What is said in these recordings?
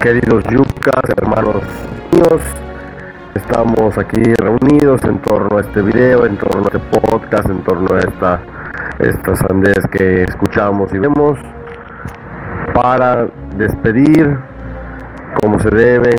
Queridos yucas, hermanos míos. Estamos aquí reunidos en torno a este video, en torno a este podcast, en torno a esta, sandez que escuchamos y vemos para despedir como se debe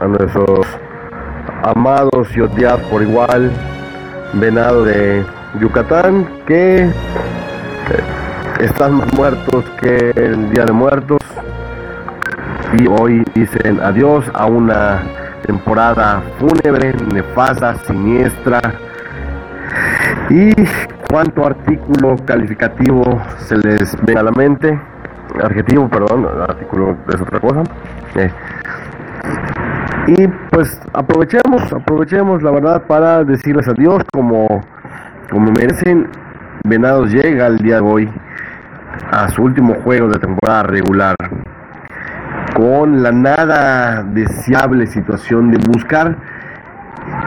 a nuestros amados y odiados por igual venado de Yucatán que están más muertos que el Día de Muertos y hoy dicen adiós a una temporada fúnebre, nefasta, siniestra. Y cuánto artículo calificativo se les ve a la mente, adjetivo, perdón, artículo es otra cosa. Eh. Y pues aprovechemos, aprovechemos la verdad para decirles adiós como, como merecen. Venados llega el día de hoy a su último juego de temporada regular con la nada deseable situación de buscar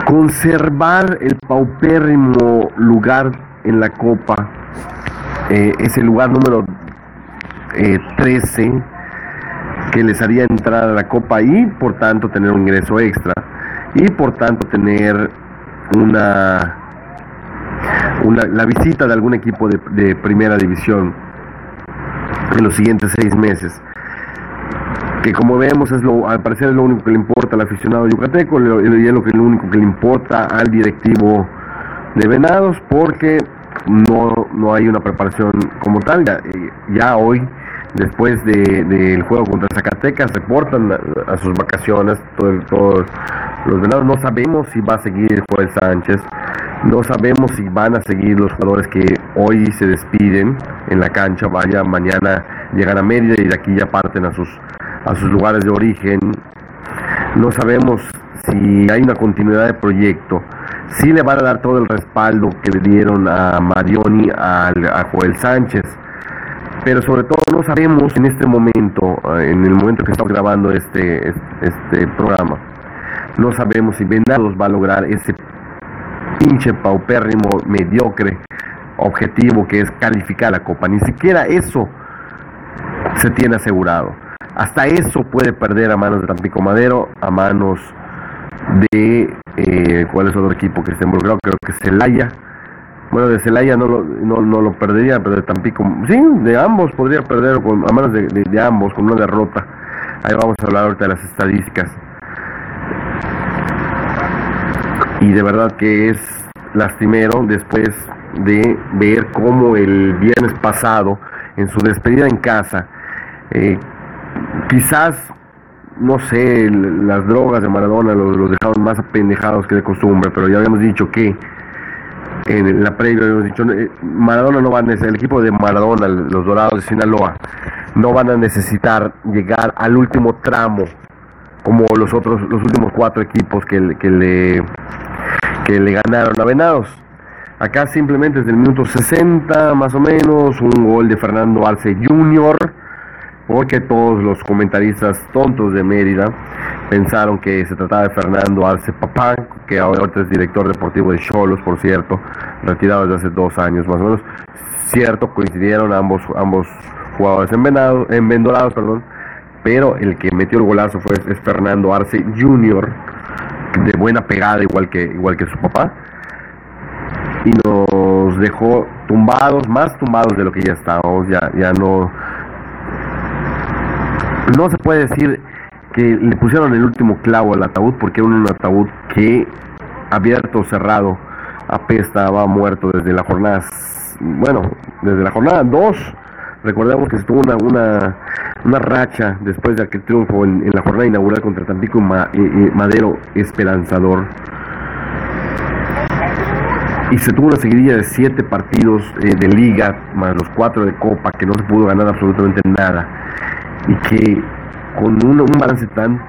conservar el paupérrimo lugar en la copa, eh, ese lugar número 13 eh, que les haría entrar a la copa y por tanto tener un ingreso extra y por tanto tener una, una la visita de algún equipo de primera división en los siguientes seis meses que como vemos es lo, al parecer es lo único que le importa al aficionado yucateco y es lo, que, lo único que le importa al directivo de Venados porque no, no hay una preparación como tal. Ya, hoy, después del juego contra Zacatecas, reportan a, sus vacaciones todos los Venados. No sabemos si va a seguir Joel Sánchez, no sabemos si van a seguir los jugadores que hoy se despiden en la cancha, vaya, mañana llegan a Mérida y de aquí ya parten a sus a sus lugares de origen. No sabemos si hay una continuidad de proyecto. Si le van a dar todo el respaldo que le dieron a Marioni, a, a Joel Sánchez. Pero sobre todo no sabemos en este momento, en el momento que estamos grabando este, este programa, no sabemos si Venados va a lograr ese pinche paupérrimo mediocre objetivo que es calificar la copa. Ni siquiera eso se tiene asegurado. Hasta eso puede perder a manos de Tampico Madero, a manos de eh, cuál es otro equipo que está involucrado, creo que Celaya. Bueno, de Celaya no lo, no, lo perdería, pero de Tampico, sí, de ambos podría perder a manos de, ambos con una derrota. Ahí vamos a hablar ahorita de las estadísticas. Y de verdad que es lastimero después de ver cómo el viernes pasado, en su despedida en casa, eh, quizás, no sé, las drogas de Maradona los, los dejaron más apendejados que de costumbre, pero ya habíamos dicho que en la previa habíamos dicho, eh, Maradona no va el equipo de Maradona, los Dorados de Sinaloa, no van a necesitar llegar al último tramo como los otros, los últimos cuatro equipos que, que le que le ganaron a Venados. Acá simplemente desde el minuto 60 más o menos, un gol de Fernando Arce Jr., porque todos los comentaristas tontos de Mérida pensaron que se trataba de Fernando Arce Papán, que ahora es director deportivo de Cholos, por cierto, retirado desde hace dos años más o menos. Cierto, coincidieron ambos, ambos jugadores envenenados, envendorados, perdón, pero el que metió el golazo fue es Fernando Arce Jr., de buena pegada, igual que, igual que su papá, y nos dejó tumbados, más tumbados de lo que ya estábamos, ya, ya no no se puede decir que le pusieron el último clavo al ataúd porque era un ataúd que abierto o cerrado apesta, va muerto desde la jornada, bueno, desde la jornada 2. Recordemos que estuvo una, una, una racha después de aquel triunfo en, la jornada inaugural contra Tampico y, Madero esperanzador. Y se tuvo una seguidilla de siete partidos eh, de liga, más los cuatro de copa, que no se pudo ganar absolutamente nada. Y que con un, un balance tan,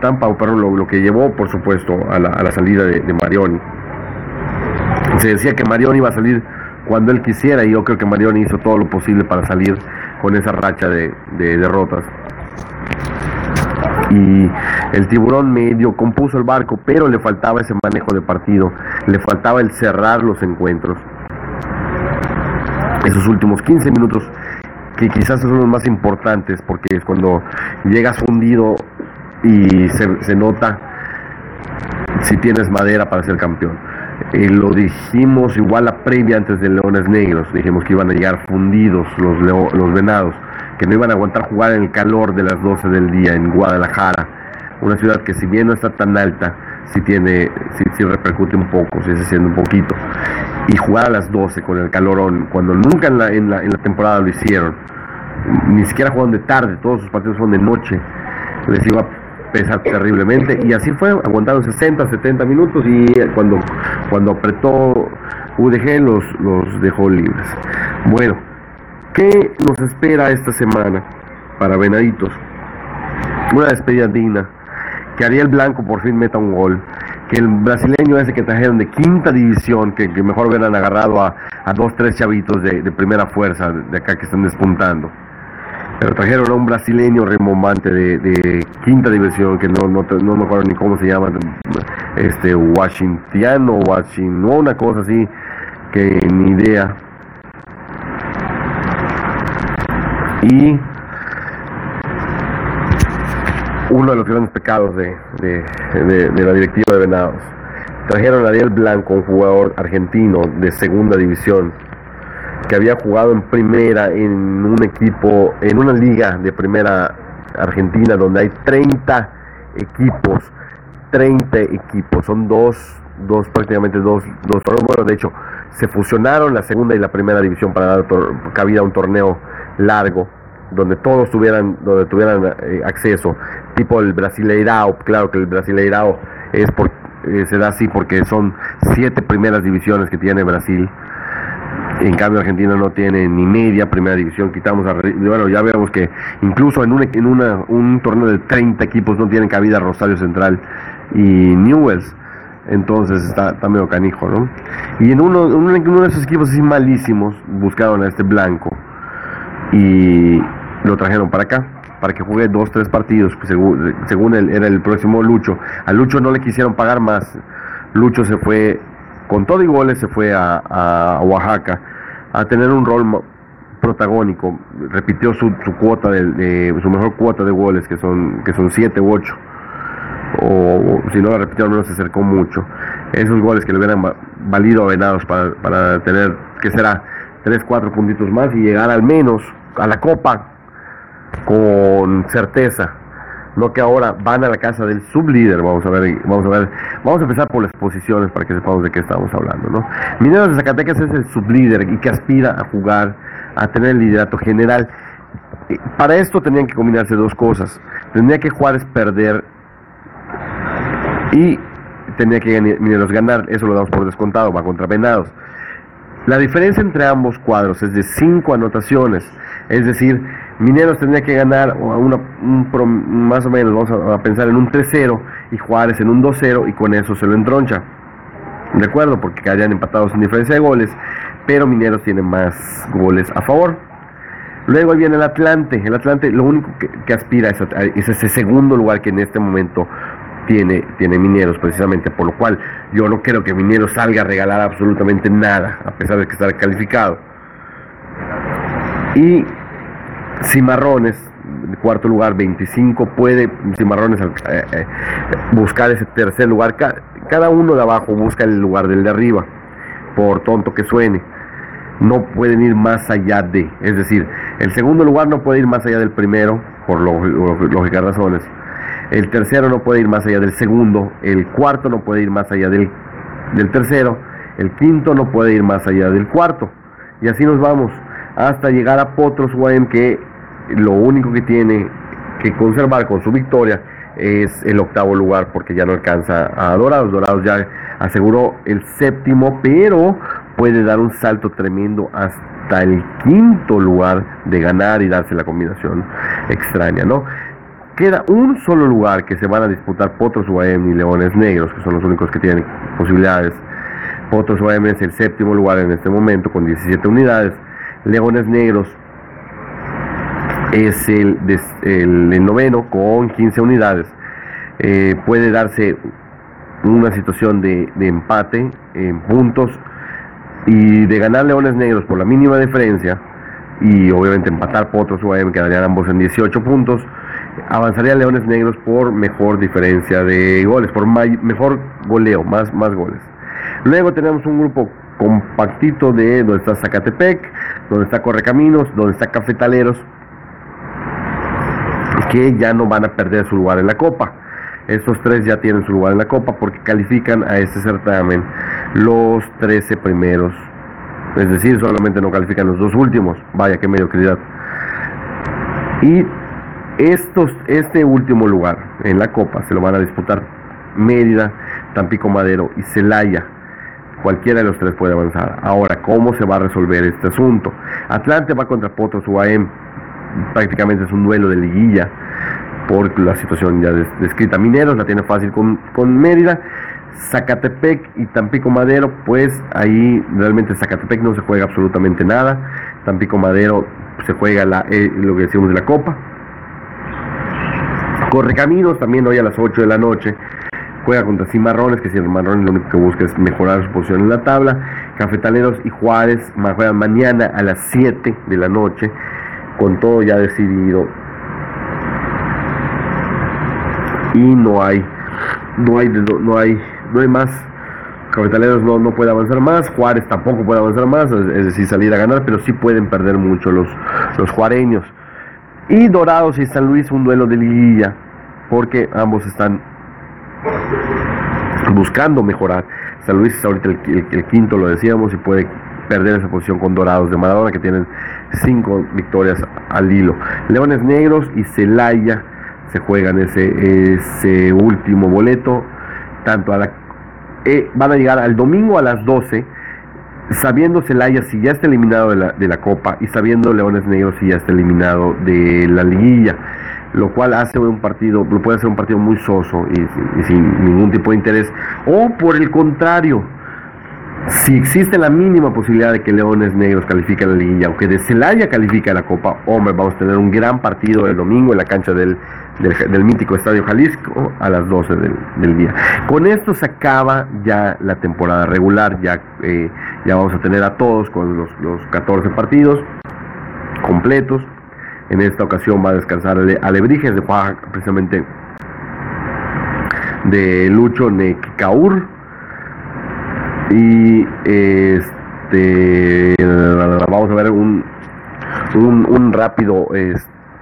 tan paupero, lo, que llevó, por supuesto, a la, a la salida de, de Marioni. Se decía que Marioni iba a salir cuando él quisiera y yo creo que Marioni hizo todo lo posible para salir con esa racha de, de derrotas. Y el tiburón medio compuso el barco, pero le faltaba ese manejo de partido, le faltaba el cerrar los encuentros. Esos últimos 15 minutos que quizás son los más importantes porque es cuando llegas fundido y se, se nota si tienes madera para ser campeón. Eh, lo dijimos igual la previa antes de Leones Negros, dijimos que iban a llegar fundidos los, los venados, que no iban a aguantar jugar en el calor de las 12 del día en Guadalajara, una ciudad que si bien no está tan alta, si tiene, si, repercute un poco, si se siente un poquito, y jugar a las 12 con el calorón, cuando nunca en la, en la, en la temporada lo hicieron, ni siquiera jugaron de tarde, todos sus partidos son de noche, les iba pesar terriblemente. Y así fue, aguantaron 60, 70 minutos y cuando, cuando apretó UDG los, los dejó libres. Bueno, ¿qué nos espera esta semana para Venaditos? Una despedida digna, que Ariel Blanco por fin meta un gol, que el brasileño ese que trajeron de quinta división, que, mejor hubieran agarrado a, a dos, tres chavitos de, primera fuerza de acá que están despuntando pero trajeron a un brasileño remombante de, quinta división, que no, no, no, me acuerdo ni cómo se llama, este, Washingtoniano, Washington, una cosa así, que ni idea. Y uno de los grandes pecados de, la directiva de Venados. Trajeron a Ariel Blanco, un jugador argentino de segunda división, que había jugado en primera en un equipo, en una liga de primera argentina donde hay 30 equipos, 30 equipos, son dos, dos prácticamente dos, dos, bueno, de hecho, se fusionaron la segunda y la primera división para dar cabida a un torneo largo donde todos tuvieran donde tuvieran eh, acceso tipo el Brasileirao claro que el Brasileirao es por, eh, se da así porque son siete primeras divisiones que tiene Brasil en cambio, Argentina no tiene ni media primera división. Quitamos a. Bueno, ya vemos que incluso en, un, en una, un torneo de 30 equipos no tienen cabida Rosario Central y Newells. Entonces está, está medio canijo, ¿no? Y en uno, en uno de esos equipos así malísimos buscaron a este blanco y lo trajeron para acá para que juegue dos, tres partidos, pues, según, según él, era el próximo Lucho. A Lucho no le quisieron pagar más. Lucho se fue con todo y goles se fue a, Oaxaca a tener un rol protagónico, repitió su, cuota de, su mejor cuota de goles que son que son siete u ocho o, si no la repitió al menos se acercó mucho esos goles que le hubieran valido a Venados para, para tener que será tres cuatro puntitos más y llegar al menos a la copa con certeza no que ahora van a la casa del sublíder, vamos a ver, vamos a ver, vamos a empezar por las posiciones para que sepamos de qué estamos hablando, ¿no? Mineros de Zacatecas es el sublíder y que aspira a jugar, a tener el liderato general. Eh, para esto tenían que combinarse dos cosas. Tendría que Juárez perder y tenía que Mineros ganar, eso lo damos por descontado, va contra Venados. La diferencia entre ambos cuadros es de cinco anotaciones, es decir, Mineros tendría que ganar una, un, más o menos, vamos a, pensar en un 3-0 y Juárez en un 2-0 y con eso se lo entroncha. De acuerdo, porque quedarían empatados en diferencia de goles, pero Mineros tiene más goles a favor. Luego viene el Atlante. El Atlante lo único que, aspira es, es, ese segundo lugar que en este momento tiene, tiene Mineros, precisamente, por lo cual yo no creo que Mineros salga a regalar absolutamente nada, a pesar de que está calificado. Y Cimarrones, cuarto lugar, 25, puede Cimarrones eh, eh, buscar ese tercer lugar. Cada uno de abajo busca el lugar del de arriba, por tonto que suene. No pueden ir más allá de, es decir, el segundo lugar no puede ir más allá del primero, por lógicas razones. El tercero no puede ir más allá del segundo, el cuarto no puede ir más allá del, del tercero El quinto no puede ir más allá del cuarto. Y así nos vamos hasta llegar a Potros UAM que lo único que tiene que conservar con su victoria es el octavo lugar porque ya no alcanza a Dorados. Dorados ya aseguró el séptimo, pero puede dar un salto tremendo hasta el quinto lugar de ganar y darse la combinación extraña, ¿no? Queda un solo lugar que se van a disputar Potros UAM y Leones Negros, que son los únicos que tienen posibilidades. Potros UAM es el séptimo lugar en este momento con 17 unidades. Leones Negros es el, el, noveno con 15 unidades. Eh, puede darse una situación de, empate en puntos y de ganar Leones Negros por la mínima diferencia y obviamente empatar Potros UAM quedarían ambos en 18 puntos avanzaría Leones Negros por mejor diferencia de goles, por mejor goleo, más, más goles. Luego tenemos un grupo compactito de donde está Zacatepec, donde está Correcaminos, donde está Cafetaleros, que ya no van a perder su lugar en la Copa. Estos tres ya tienen su lugar en la Copa porque califican a este certamen los 13 primeros. Es decir, solamente no califican los dos últimos. Vaya, qué mediocridad. Y estos, este último lugar en la Copa se lo van a disputar Mérida, Tampico Madero y Celaya. Cualquiera de los tres puede avanzar. Ahora, ¿cómo se va a resolver este asunto? Atlante va contra Potros UAM. Prácticamente es un duelo de liguilla por la situación ya descrita. Mineros la tiene fácil con, con Mérida. Zacatepec y Tampico Madero, pues ahí realmente Zacatepec no se juega absolutamente nada. Tampico Madero se juega la, eh, lo que decimos de la Copa. Correcaminos también hoy a las 8 de la noche. Juega contra Cimarrones, que Cimarrones lo único que busca es mejorar su posición en la tabla. Cafetaleros y Juárez juegan mañana a las 7 de la noche, con todo ya decidido. Y no hay, no hay, no hay, no hay más. Cafetaleros no, no puede avanzar más, Juárez tampoco puede avanzar más, es decir, salir a ganar, pero sí pueden perder mucho los, los juareños. Y Dorados y San Luis un duelo de liguilla, porque ambos están buscando mejorar. San Luis es ahorita el, quinto, lo decíamos, y puede perder esa posición con Dorados de Maradona, que tienen cinco victorias al hilo. Leones Negros y Celaya se juegan ese, ese último boleto, tanto a la... Eh, van a llegar al domingo a las 12 sabiendo Celaya si ya está eliminado de la, de la Copa y sabiendo Leones Negros si ya está eliminado de la liguilla, lo cual hace un partido, lo puede hacer un partido muy soso y, sin ningún tipo de interés, o por el contrario, si existe la mínima posibilidad de que Leones Negros califique la liguilla o que de Celaya califique la Copa, hombre, vamos a tener un gran partido el domingo en la cancha del, del, mítico Estadio Jalisco a las 12 del, día. Con esto se acaba ya la temporada regular, ya, eh, ya vamos a tener a todos con los, los 14 partidos completos. En esta ocasión va a descansar Alebrijes de Oaxaca, precisamente de Lucho Necaur y este vamos a ver un, un, rápido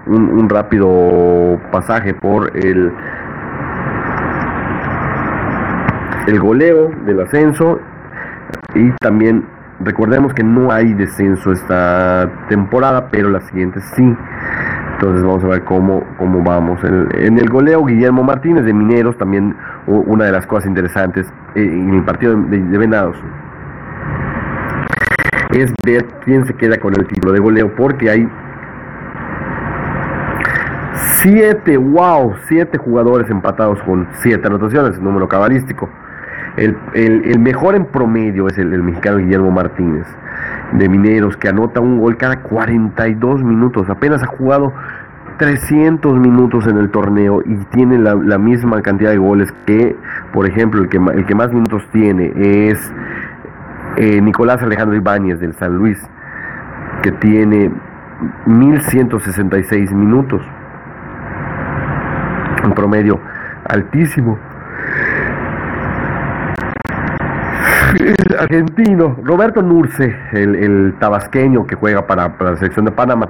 un, rápido pasaje por el el goleo del ascenso. Y también recordemos que no hay descenso esta temporada pero la siguiente sí entonces vamos a ver cómo, cómo vamos. En, el goleo, Guillermo Martínez de Mineros, también una de las cosas interesantes eh, en el partido de, Venados es ver quién se queda con el título de goleo, porque hay siete, wow, siete jugadores empatados con siete anotaciones, número cabalístico. El, mejor en promedio es el, el, mexicano Guillermo Martínez de Mineros, que anota un gol cada 42 minutos. Apenas ha jugado 300 minutos en el torneo y tiene la, misma cantidad de goles que, por ejemplo, el que, el que más minutos tiene es eh, Nicolás Alejandro Ibáñez del San Luis, que tiene 1166 minutos. Un promedio altísimo. Argentino, Roberto Nurce, el, tabasqueño que juega para, la selección de Panamá,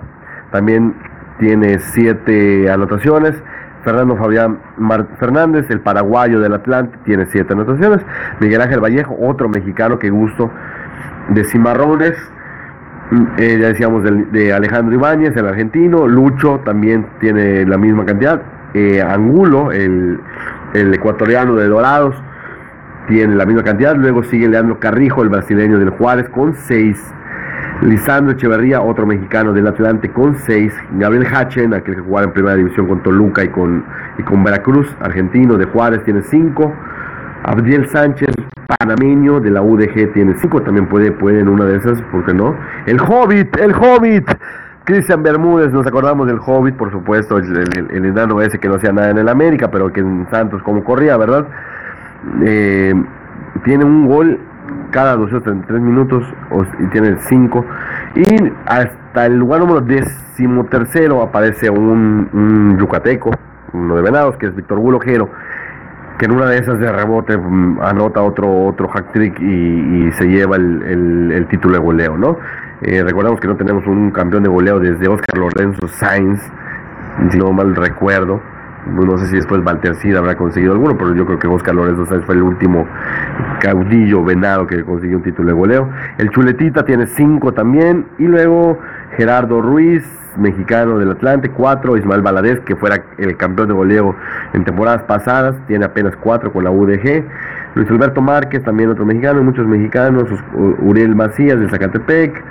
también tiene siete anotaciones. Fernando Fabián Fernández, el paraguayo del Atlante, tiene siete anotaciones. Miguel Ángel Vallejo, otro mexicano que gusto de Cimarrones. Mm, eh, ya decíamos de, Alejandro Ibáñez, el argentino. Lucho también tiene la misma cantidad. Eh, Angulo, el, el ecuatoriano de Dorados, tiene la misma cantidad. Luego sigue Leandro Carrijo, el brasileño del Juárez, con seis Lisandro Echeverría, otro mexicano del Atlante con 6. Gabriel Hachen, aquel que jugaba en primera división con Toluca y con, y con Veracruz, argentino de Juárez, tiene 5. Abdiel Sánchez, panameño de la UDG, tiene 5. También puede, puede en una de esas, ¿por qué no? El Hobbit, el Hobbit. Cristian Bermúdez, nos acordamos del Hobbit, por supuesto, el, el, enano ese que no hacía nada en el América, pero que en Santos como corría, ¿verdad? Eh, tiene un gol cada 233 minutos y tiene 5. Y hasta el lugar número decimotercero aparece un, yucateco, uno de Venados, que es Víctor Bulojero, que en una de esas de rebote mm, anota otro otro hack trick y, se lleva el, título de goleo, ¿no? Eh, recordamos que no tenemos un campeón de goleo desde Oscar Lorenzo Sainz, si no mal recuerdo. No sé si después Valtercid habrá conseguido alguno, pero yo creo que Oscar Lorenzo fue el último caudillo venado que consiguió un título de goleo. El Chuletita tiene cinco también. Y luego Gerardo Ruiz, mexicano del Atlante, cuatro. Ismael Valadez, que fuera el campeón de goleo en temporadas pasadas, tiene apenas cuatro con la UDG. Luis Alberto Márquez, también otro mexicano, muchos mexicanos. Uriel Macías de Zacatepec.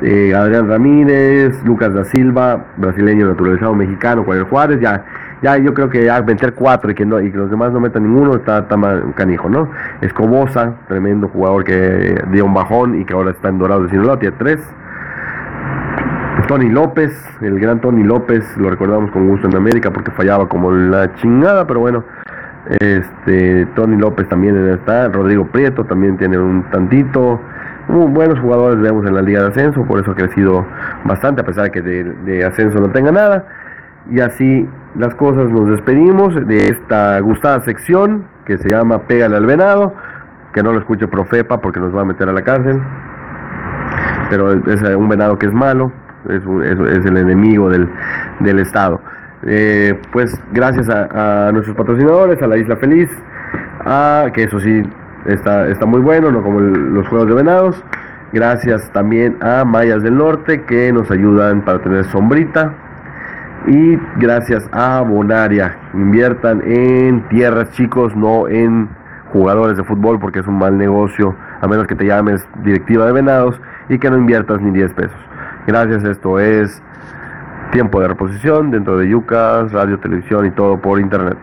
Eh, Adrián Ramírez, Lucas da Silva, brasileño naturalizado mexicano, Juan Juárez, ya ya yo creo que ya meter cuatro y que, no, y que los demás no metan ninguno está, está canijo, ¿no? Escobosa, tremendo jugador que dio un bajón y que ahora está en Dorado de Sinaloa, tiene tres. Tony López, el gran Tony López, lo recordamos con gusto en América porque fallaba como la chingada, pero bueno, este Tony López también está, Rodrigo Prieto también tiene un tantito, buenos jugadores vemos en la Liga de Ascenso, por eso ha crecido bastante, a pesar de que de ascenso no tenga nada. Y así las cosas nos despedimos de esta gustada sección que se llama Pégale al venado, que no lo escuche Profepa porque nos va a meter a la cárcel. Pero es un venado que es malo, es, es, el enemigo del, del Estado. Eh, pues gracias a, nuestros patrocinadores, a la Isla Feliz, a, que eso sí está, está muy bueno, no como los juegos de venados. Gracias también a Mayas del Norte que nos ayudan para tener sombrita y gracias a Bonaria. Inviertan en tierras, chicos, no en jugadores de fútbol, porque es un mal negocio, a menos que te llames directiva de venados y que no inviertas ni 10 pesos. Gracias, esto es tiempo de reposición dentro de Yucas, radio, televisión y todo por internet.